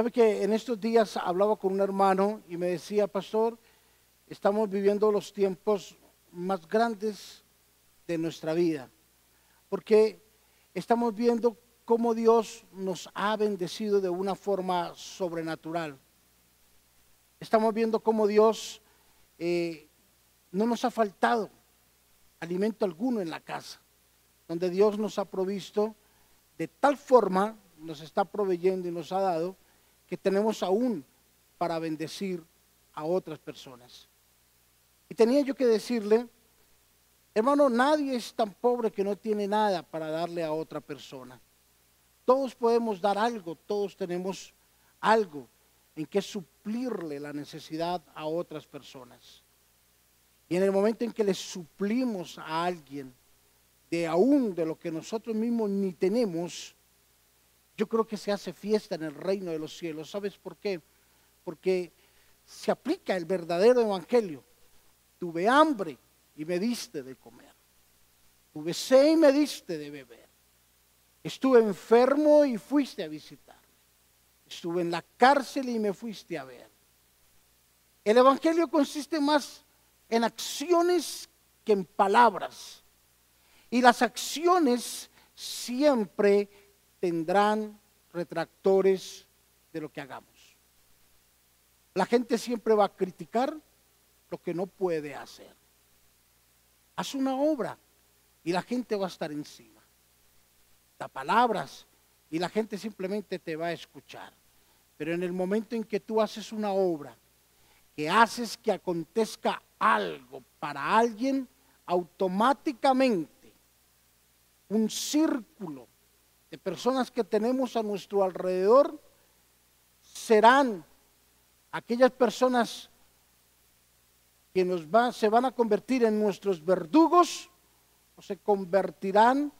Sabe que en estos días hablaba con un hermano y me decía, pastor, estamos viviendo los tiempos más grandes de nuestra vida, porque estamos viendo cómo Dios nos ha bendecido de una forma sobrenatural. Estamos viendo cómo Dios eh, no nos ha faltado alimento alguno en la casa, donde Dios nos ha provisto de tal forma, nos está proveyendo y nos ha dado, que tenemos aún para bendecir a otras personas. Y tenía yo que decirle, hermano, nadie es tan pobre que no tiene nada para darle a otra persona. Todos podemos dar algo, todos tenemos algo en que suplirle la necesidad a otras personas. Y en el momento en que le suplimos a alguien de aún de lo que nosotros mismos ni tenemos, yo creo que se hace fiesta en el reino de los cielos. ¿Sabes por qué? Porque se aplica el verdadero evangelio. Tuve hambre y me diste de comer. Tuve sed y me diste de beber. Estuve enfermo y fuiste a visitarme. Estuve en la cárcel y me fuiste a ver. El evangelio consiste más en acciones que en palabras. Y las acciones siempre tendrán retractores de lo que hagamos. La gente siempre va a criticar lo que no puede hacer. Haz una obra y la gente va a estar encima. Da palabras y la gente simplemente te va a escuchar. Pero en el momento en que tú haces una obra, que haces que acontezca algo para alguien, automáticamente un círculo de personas que tenemos a nuestro alrededor serán aquellas personas que nos se van a convertir en nuestros verdugos o se convertirán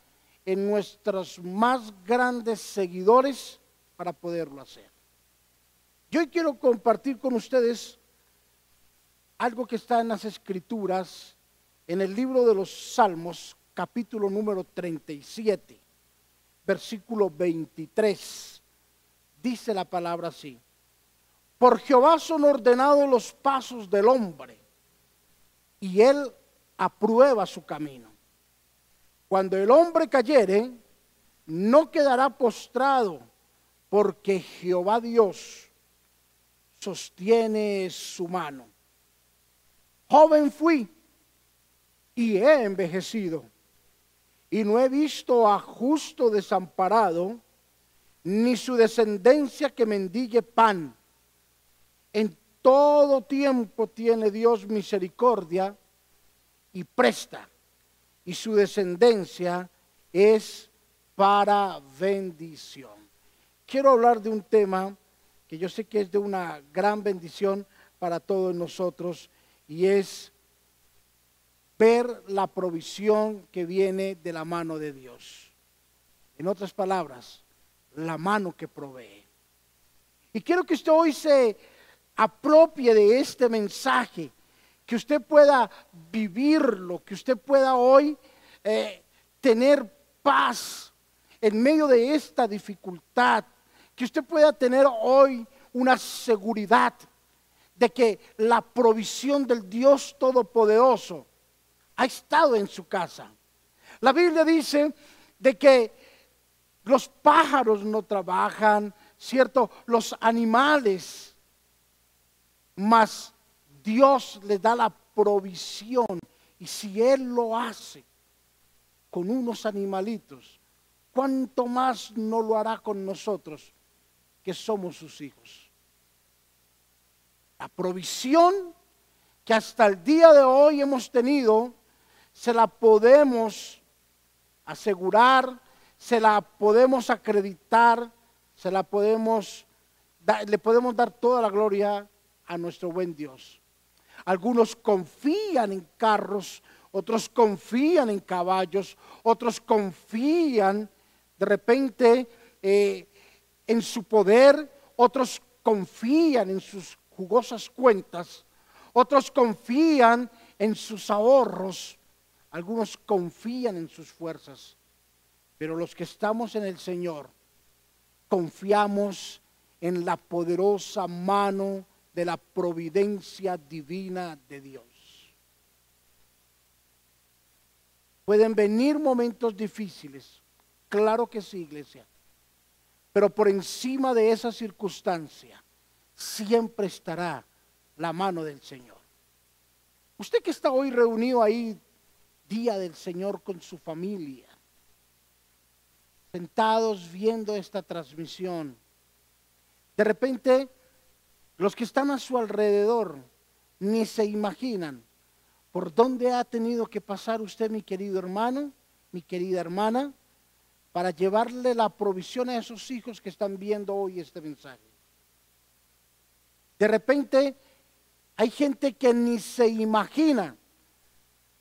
en nuestros más grandes seguidores para poderlo hacer. Yo quiero compartir con ustedes algo que está en las escrituras, en el libro de los Salmos, capítulo número 37 versículo 23. Dice la palabra así. Por Jehová son ordenados los pasos del hombre y él aprueba su camino. Cuando el hombre cayere, no quedará postrado, porque Jehová Dios sostiene su mano. Joven fui y he envejecido y no he visto a justo desamparado, ni su descendencia que mendigue pan. En todo tiempo tiene Dios misericordia y presta, y su descendencia es para bendición. Quiero hablar de un tema que yo sé que es de una gran bendición para todos nosotros, y es ver la provisión que viene de la mano de Dios. En otras palabras, la mano que provee. Y quiero que usted hoy se apropie de este mensaje, que usted pueda vivirlo, que usted pueda hoy eh, tener paz en medio de esta dificultad, que usted pueda tener hoy una seguridad de que la provisión del Dios Todopoderoso ha estado en su casa. La Biblia dice de que los pájaros no trabajan, ¿cierto? Los animales, mas Dios les da la provisión. Y si Él lo hace con unos animalitos, ¿cuánto más no lo hará con nosotros que somos sus hijos? La provisión que hasta el día de hoy hemos tenido se la podemos asegurar, se la podemos acreditar, se la podemos, le podemos dar toda la gloria a nuestro buen Dios. Algunos confían en carros, otros confían en caballos, otros confían de repente eh, en su poder, otros confían en sus jugosas cuentas, otros confían en sus ahorros, algunos confían en sus fuerzas, pero los que estamos en el Señor confiamos en la poderosa mano de la providencia divina de Dios. Pueden venir momentos difíciles, claro que sí, iglesia, pero por encima de esa circunstancia siempre estará la mano del Señor. Usted que está hoy reunido ahí, día del Señor con su familia, sentados viendo esta transmisión, de repente los que están a su alrededor ni se imaginan por dónde ha tenido que pasar usted, mi querido hermano, mi querida hermana, para llevarle la provisión a esos hijos que están viendo hoy este mensaje. De repente hay gente que ni se imagina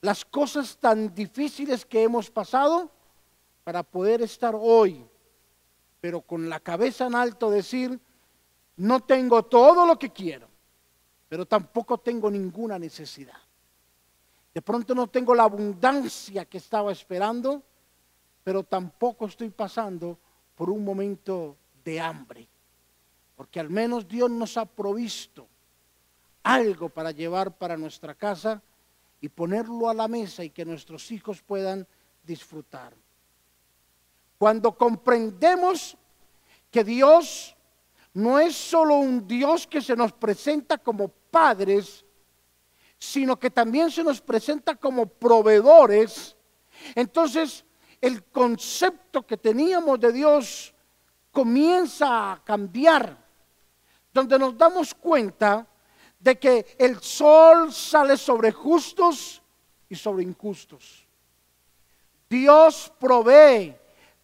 las cosas tan difíciles que hemos pasado para poder estar hoy, pero con la cabeza en alto decir, no tengo todo lo que quiero, pero tampoco tengo ninguna necesidad. De pronto no tengo la abundancia que estaba esperando, pero tampoco estoy pasando por un momento de hambre, porque al menos Dios nos ha provisto algo para llevar para nuestra casa y ponerlo a la mesa y que nuestros hijos puedan disfrutar. Cuando comprendemos que Dios no es solo un Dios que se nos presenta como padres, sino que también se nos presenta como proveedores. Entonces, el concepto que teníamos de Dios comienza a cambiar, donde nos damos cuenta de que el sol sale sobre justos y sobre injustos. Dios provee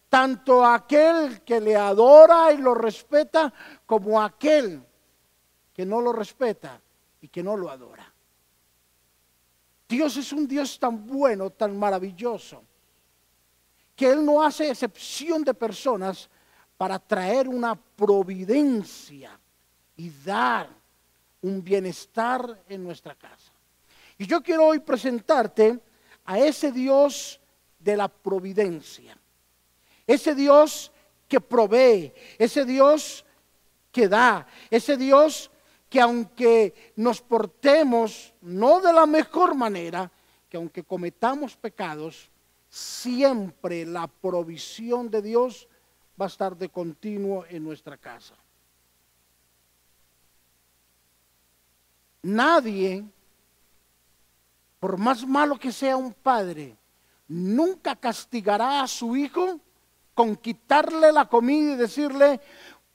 tanto aquel que le adora y lo respeta como aquel que no lo respeta y que no lo adora. Dios es un Dios tan bueno, tan maravilloso, que Él no hace excepción de personas para traer una providencia y dar un bienestar en nuestra casa. Y yo quiero hoy presentarte a ese Dios de la providencia. Ese Dios que provee, ese Dios que da, ese Dios que aunque nos portemos no de la mejor manera, que aunque cometamos pecados, siempre la provisión de Dios va a estar de continuo en nuestra casa. Nadie, por más malo que sea un padre, nunca castigará a su hijo con quitarle la comida y decirle,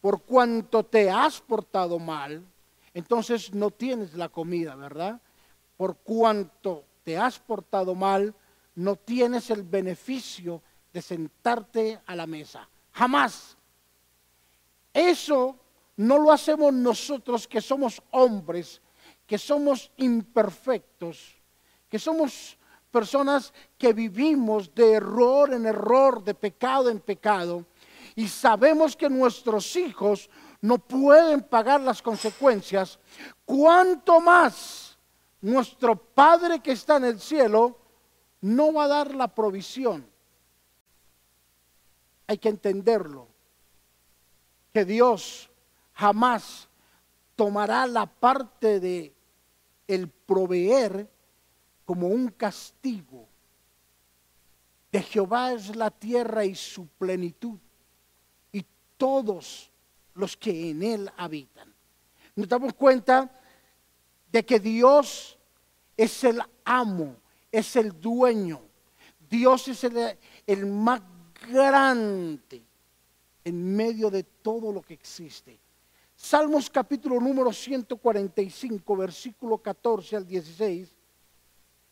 por cuanto te has portado mal, entonces no tienes la comida, ¿verdad? Por cuanto te has portado mal, no tienes el beneficio de sentarte a la mesa. Jamás. Eso no lo hacemos nosotros que somos hombres, que somos imperfectos, que somos personas que vivimos de error en error, de pecado en pecado, y sabemos que nuestros hijos no pueden pagar las consecuencias, cuanto más nuestro Padre que está en el cielo no va a dar la provisión. Hay que entenderlo, que Dios jamás tomará la parte de el proveer como un castigo. De Jehová es la tierra y su plenitud, y todos los que en él habitan. Nos damos cuenta de que Dios es el amo, es el dueño. Dios es el, el más grande en medio de todo lo que existe. Salmos capítulo número 145, versículo 14 al 16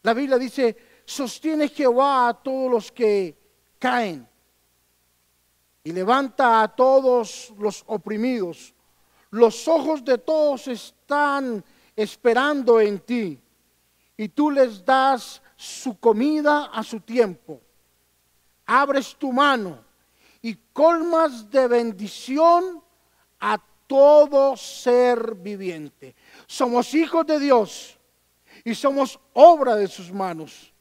la Biblia dice, sostiene Jehová a todos los que caen y levanta a todos los oprimidos. Los ojos de todos están esperando en ti y tú les das su comida a su tiempo. Abres tu mano y colmas de bendición a todo ser viviente. Somos hijos de Dios y somos obra de sus manos.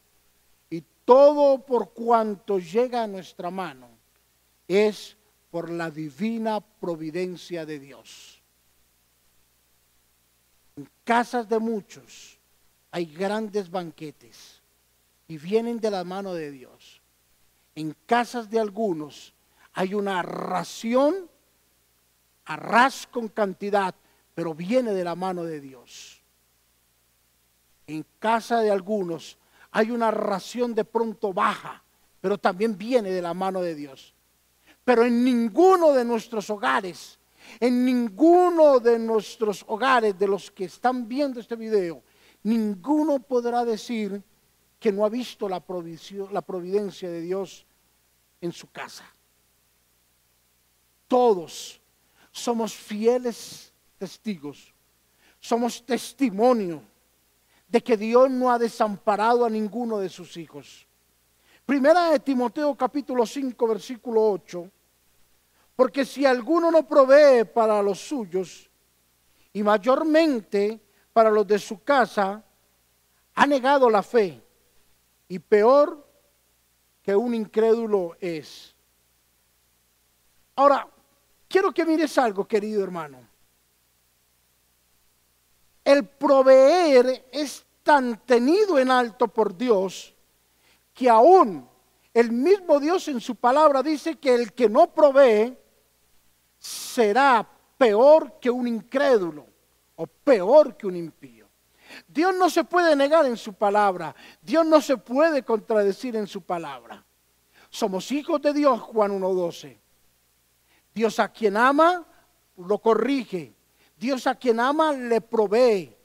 Y todo por cuanto llega a nuestra mano es por la divina providencia de Dios. En casas de muchos hay grandes banquetes y vienen de la mano de Dios. En casas de algunos hay una ración, arras con cantidad, pero viene de la mano de Dios. En casa de algunos hay una ración de pronto baja, pero también viene de la mano de Dios. Pero en ninguno de nuestros hogares, en ninguno de nuestros hogares, de los que están viendo este video, ninguno podrá decir que no ha visto la, la providencia de Dios en su casa. Todos somos fieles testigos, somos testimonio de que Dios no ha desamparado a ninguno de sus hijos. Primera de Timoteo capítulo 5 versículo 8. Porque si alguno no provee para los suyos y mayormente para los de su casa, ha negado la fe y peor que un incrédulo es. Ahora, quiero que mires algo, querido hermano. El proveer es tan tenido en alto por Dios que aún el mismo Dios en su palabra dice que el que no provee será peor que un incrédulo o peor que un impío. Dios no se puede negar en su palabra, Dios no se puede contradecir en su palabra. Somos hijos de Dios, Juan 1.12. Dios a quien ama, lo corrige. Dios a quien ama, le provee.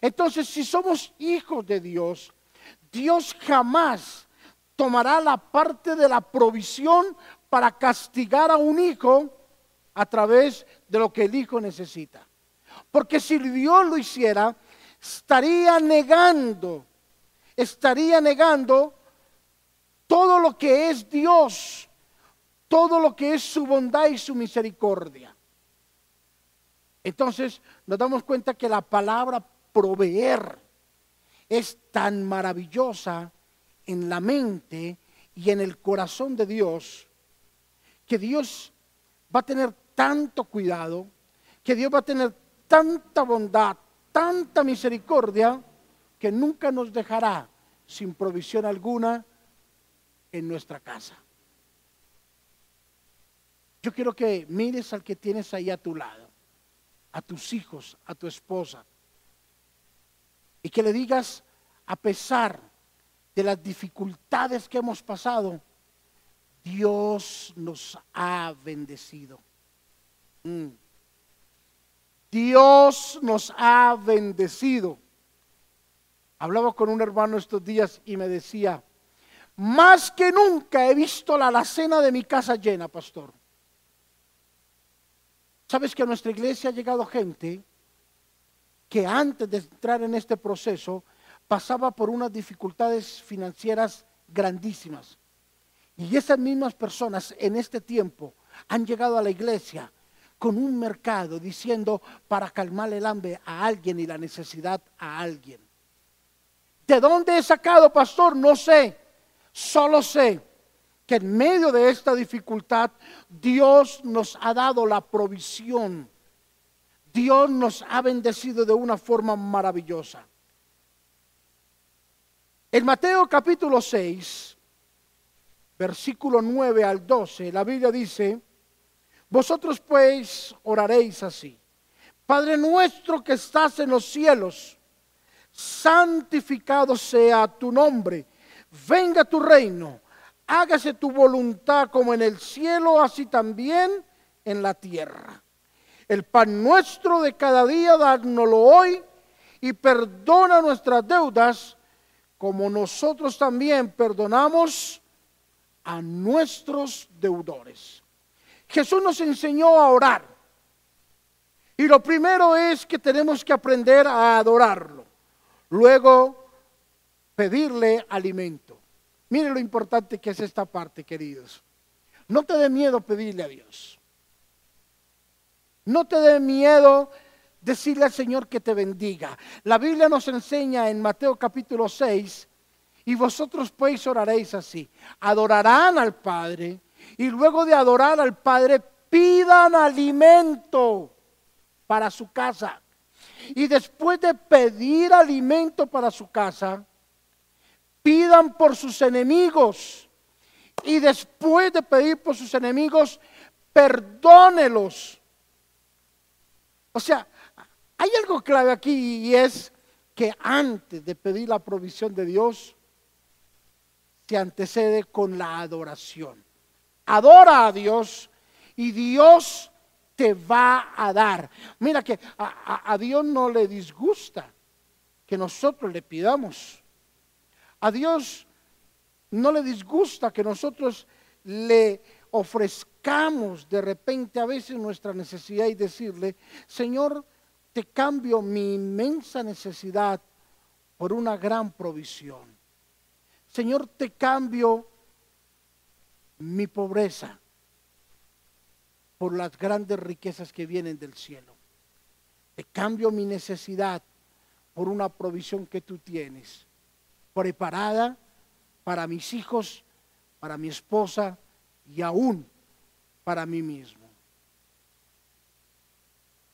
Entonces, si somos hijos de Dios, Dios jamás tomará la parte de la provisión para castigar a un hijo a través de lo que el hijo necesita. Porque si Dios lo hiciera, estaría negando, estaría negando todo lo que es Dios, todo lo que es su bondad y su misericordia. Entonces nos damos cuenta que la palabra proveer es tan maravillosa en la mente y en el corazón de Dios, que Dios va a tener tanto cuidado, que Dios va a tener tanta bondad, tanta misericordia, que nunca nos dejará sin provisión alguna en nuestra casa. Yo quiero que mires al que tienes ahí a tu lado, a tus hijos, a tu esposa, y que le digas, a pesar de las dificultades que hemos pasado, Dios nos ha bendecido. Mm. Dios nos ha bendecido. Hablaba con un hermano estos días y me decía, más que nunca he visto la alacena de mi casa llena, pastor. ¿Sabes que a nuestra iglesia ha llegado gente que antes de entrar en este proceso pasaba por unas dificultades financieras grandísimas. Y esas mismas personas en este tiempo han llegado a la iglesia con un mercado diciendo para calmar el hambre a alguien y la necesidad a alguien. ¿De dónde he sacado, pastor? No sé. Solo sé que en medio de esta dificultad Dios nos ha dado la provisión. Dios nos ha bendecido de una forma maravillosa. En Mateo capítulo 6, versículo 9 al 12, la Biblia dice, vosotros pues oraréis así. Padre nuestro que estás en los cielos, santificado sea tu nombre, venga tu reino, hágase tu voluntad como en el cielo, así también en la tierra. El pan nuestro de cada día, dárnoslo hoy y perdona nuestras deudas como nosotros también perdonamos a nuestros deudores. Jesús nos enseñó a orar. Y lo primero es que tenemos que aprender a adorarlo. Luego, pedirle alimento. Miren lo importante que es esta parte, queridos. No te dé miedo pedirle a Dios. No te dé miedo decirle al Señor que te bendiga. La Biblia nos enseña en Mateo capítulo 6, y vosotros pues oraréis así. Adorarán al Padre y luego de adorar al Padre, pidan alimento para su casa. Y después de pedir alimento para su casa, pidan por sus enemigos. Y después de pedir por sus enemigos, perdónelos. O sea, hay algo clave aquí y es que antes de pedir la provisión de Dios, se antecede con la adoración. Adora a Dios y Dios te va a dar. Mira que a, Dios no le disgusta que nosotros le pidamos. A Dios no le disgusta que nosotros le ofrezcamos de repente a veces nuestra necesidad y decirle, Señor, te cambio mi inmensa necesidad por una gran provisión. Señor, te cambio mi pobreza por las grandes riquezas que vienen del cielo. Te cambio mi necesidad por una provisión que tú tienes, preparada para mis hijos, para mi esposa y aún para mí mismo.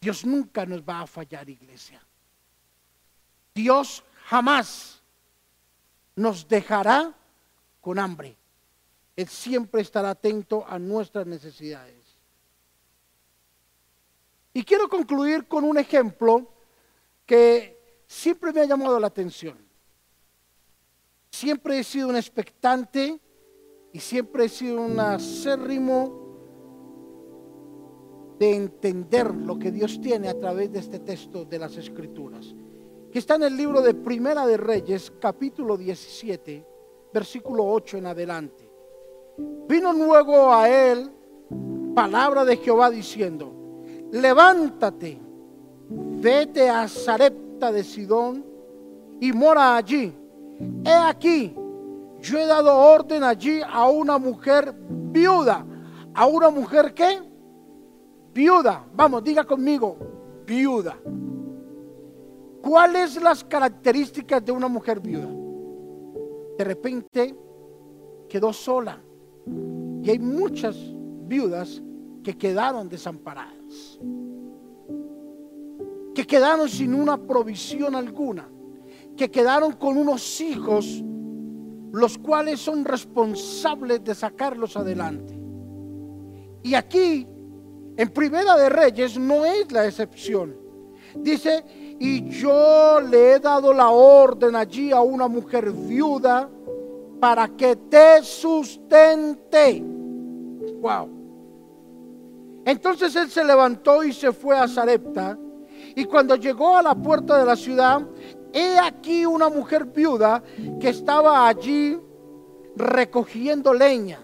Dios nunca nos va a fallar, iglesia. Dios jamás nos dejará con hambre. Él siempre estará atento a nuestras necesidades. Y quiero concluir con un ejemplo que siempre me ha llamado la atención. Siempre he sido un expectante y siempre he sido un acérrimo de entender lo que Dios tiene a través de este texto de las Escrituras, que está en el libro de Primera de Reyes, capítulo 17, versículo 8 en adelante. Vino luego a él palabra de Jehová diciendo, levántate, vete a Sarepta de Sidón y mora allí. He aquí, yo he dado orden allí a una mujer viuda. ¿A una mujer qué? Viuda. Vamos, diga conmigo, viuda. ¿Cuáles las características de una mujer viuda? De repente quedó sola. Y hay muchas viudas que quedaron desamparadas, que quedaron sin una provisión alguna, que quedaron con unos hijos los cuales son responsables de sacarlos adelante. Y aquí, en Primera de Reyes, no es la excepción. Dice, y yo le he dado la orden allí a una mujer viuda para que te sustente. Wow. Entonces él se levantó y se fue a Sarepta. Y cuando llegó a la puerta de la ciudad, he aquí una mujer viuda que estaba allí recogiendo leña.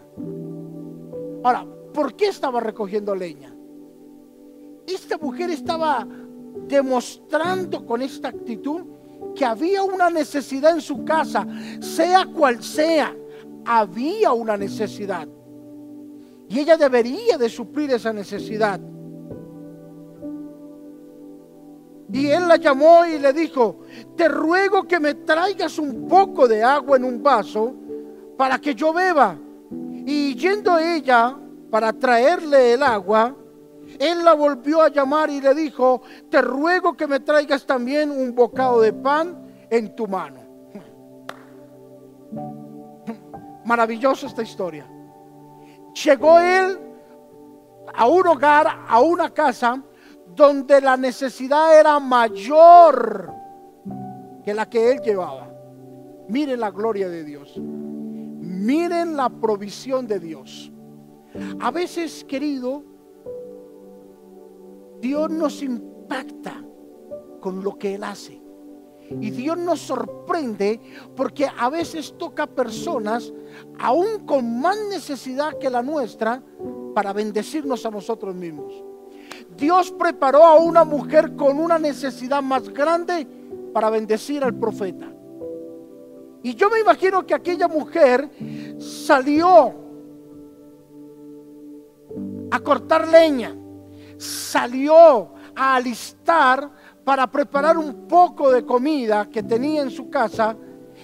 Ahora, ¿por qué estaba recogiendo leña? Esta mujer estaba demostrando con esta actitud que había una necesidad en su casa, sea cual sea, había una necesidad. Y ella debería de suplir esa necesidad. Y él la llamó y le dijo, te ruego que me traigas un poco de agua en un vaso para que yo beba. Y yendo ella para traerle el agua, él la volvió a llamar y le dijo, te ruego que me traigas también un bocado de pan en tu mano. Maravillosa esta historia. Llegó él a un hogar, a una casa, donde la necesidad era mayor que la que él llevaba. Miren la gloria de Dios. Miren la provisión de Dios. A veces, querido, Dios nos impacta con lo que Él hace. Y Dios nos sorprende porque a veces toca personas aún con más necesidad que la nuestra para bendecirnos a nosotros mismos. Dios preparó a una mujer con una necesidad más grande para bendecir al profeta. Y yo me imagino que aquella mujer salió a cortar leña, salió a alistar para preparar un poco de comida que tenía en su casa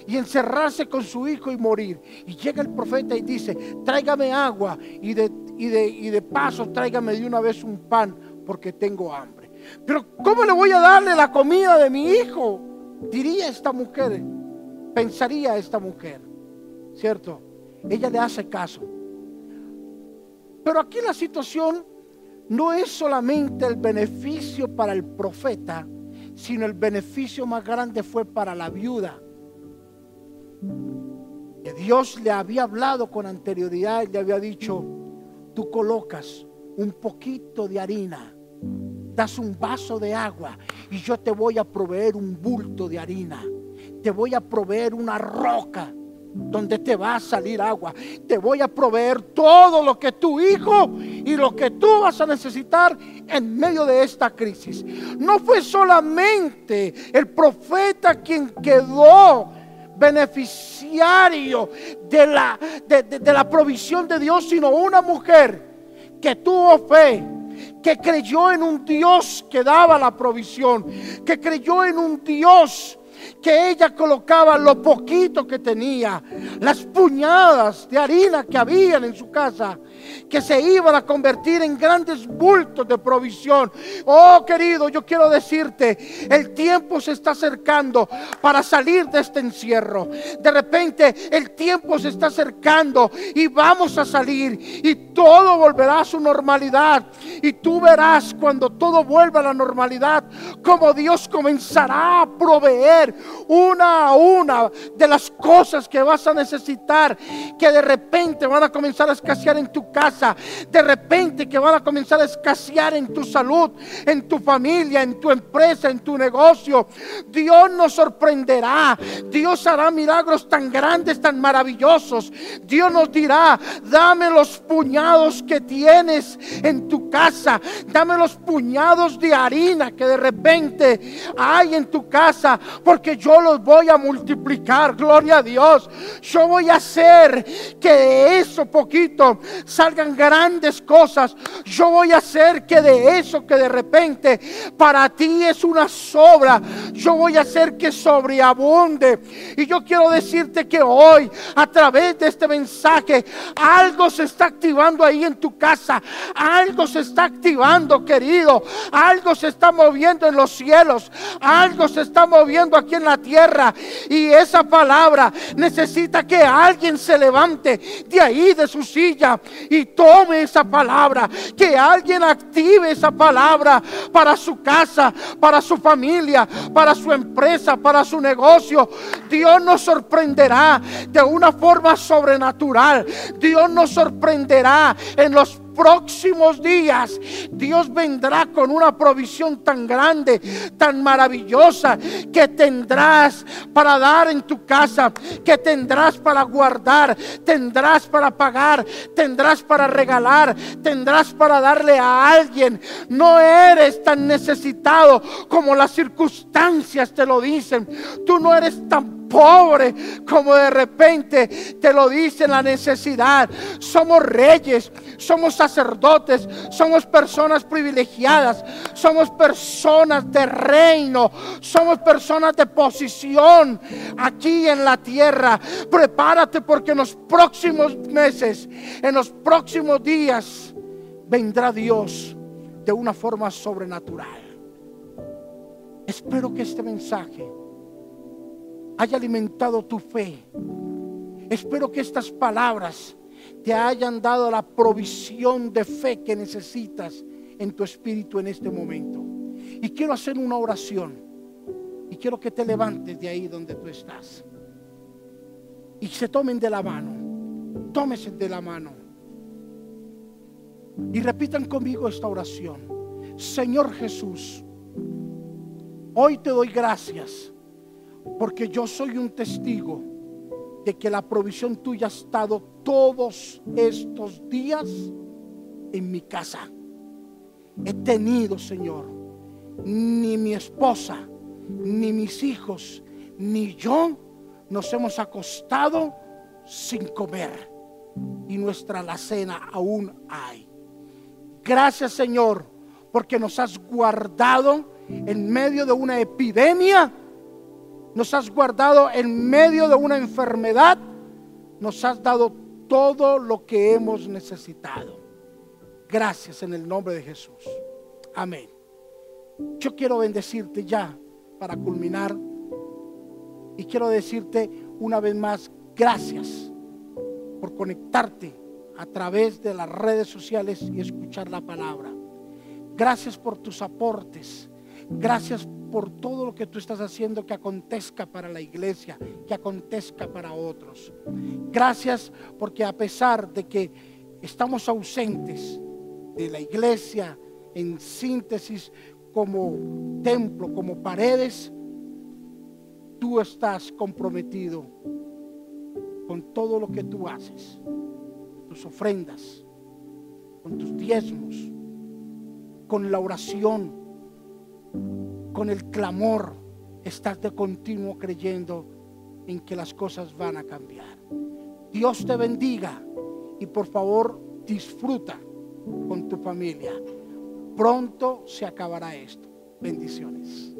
y encerrarse con su hijo y morir. Y llega el profeta y dice, tráigame agua y de, y de, y de paso tráigame de una vez un pan porque tengo hambre. Pero ¿cómo le voy a darle la comida de mi hijo? Diría esta mujer, pensaría esta mujer, ¿cierto? Ella le hace caso. Pero aquí la situación no es solamente el beneficio para el profeta, sino el beneficio más grande fue para la viuda. Que Dios le había hablado con anterioridad y le había dicho, tú colocas un poquito de harina, das un vaso de agua y yo te voy a proveer un bulto de harina, te voy a proveer una roca donde te va a salir agua. Te voy a proveer todo lo que tu hijo y lo que tú vas a necesitar en medio de esta crisis. No fue solamente el profeta quien quedó beneficiario de la, de, la provisión de Dios, sino una mujer que tuvo fe, que creyó en un Dios que daba la provisión, que creyó en un Dios que ella colocaba lo poquito que tenía, las puñadas de harina que habían en su casa, que se iban a convertir en grandes bultos de provisión. Oh querido, yo quiero decirte, el tiempo se está acercando para salir de este encierro. De repente el tiempo se está acercando y vamos a salir y todo volverá a su normalidad. Y tú verás cuando todo vuelva a la normalidad, como Dios comenzará a proveer una a una de las cosas que vas a necesitar, que de repente van a comenzar a escasear en tu casa, de repente que van a comenzar a escasear en tu salud, en tu familia, en tu empresa, en tu negocio. Dios nos sorprenderá, Dios hará milagros tan grandes, tan maravillosos. Dios nos dirá, dame los puñados que tienes en tu casa, dame los puñados de harina que de repente hay en tu casa, porque yo los voy a multiplicar, gloria a Dios. Yo voy a hacer que de eso poquito salgan grandes cosas. Yo voy a hacer que de eso que de repente para ti es una sobra, yo voy a hacer que sobreabunde. Y yo quiero decirte que hoy, a través de este mensaje, algo se está activando ahí en tu casa. Algo se está activando, querido. Algo se está moviendo en los cielos. Algo se está moviendo en la tierra. Y esa palabra necesita que alguien se levante de ahí, de su silla, y tome esa palabra. Que alguien active esa palabra para su casa, para su familia, para su empresa, para su negocio. Dios nos sorprenderá de una forma sobrenatural. Dios nos sorprenderá en los próximos días Dios vendrá con una provisión tan grande, tan maravillosa, que tendrás para dar en tu casa, que tendrás para guardar, tendrás para pagar, tendrás para regalar, tendrás para darle a alguien. No eres tan necesitado como las circunstancias te lo dicen. Tú no eres tan pobre como de repente te lo dice la necesidad. Somos reyes, somos sacerdotes, somos personas privilegiadas, somos personas de reino, somos personas de posición aquí en la tierra. Prepárate porque en los próximos meses, en los próximos días, vendrá Dios de una forma sobrenatural. Espero que este mensaje haya alimentado tu fe. Espero que estas palabras te hayan dado la provisión de fe que necesitas en tu espíritu en este momento. Y quiero hacer una oración. Y quiero que te levantes de ahí donde tú estás. Y se tomen de la mano. Tómese de la mano. Y repitan conmigo esta oración. Señor Jesús, hoy te doy gracias porque yo soy un testigo de que la provisión tuya ha estado todos estos días en mi casa. He tenido, Señor, ni mi esposa, ni mis hijos, ni yo nos hemos acostado sin comer. Y nuestra alacena aún hay. Gracias, Señor, porque nos has guardado en medio de una epidemia nos has guardado en medio de una enfermedad, nos has dado todo lo que hemos necesitado. Gracias en el nombre de Jesús. Amén. Yo quiero bendecirte ya para culminar y quiero decirte una vez más gracias por conectarte a través de las redes sociales y escuchar la palabra. Gracias por tus aportes. Gracias por todo lo que tú estás haciendo que acontezca para la iglesia, que acontezca para otros. Gracias porque a pesar de que estamos ausentes de la iglesia en síntesis como templo, como paredes, tú estás comprometido con todo lo que tú haces, tus ofrendas, con tus diezmos, con la oración, con el clamor, estás de continuo creyendo en que las cosas van a cambiar. Dios te bendiga y por favor disfruta con tu familia. Pronto se acabará esto. Bendiciones.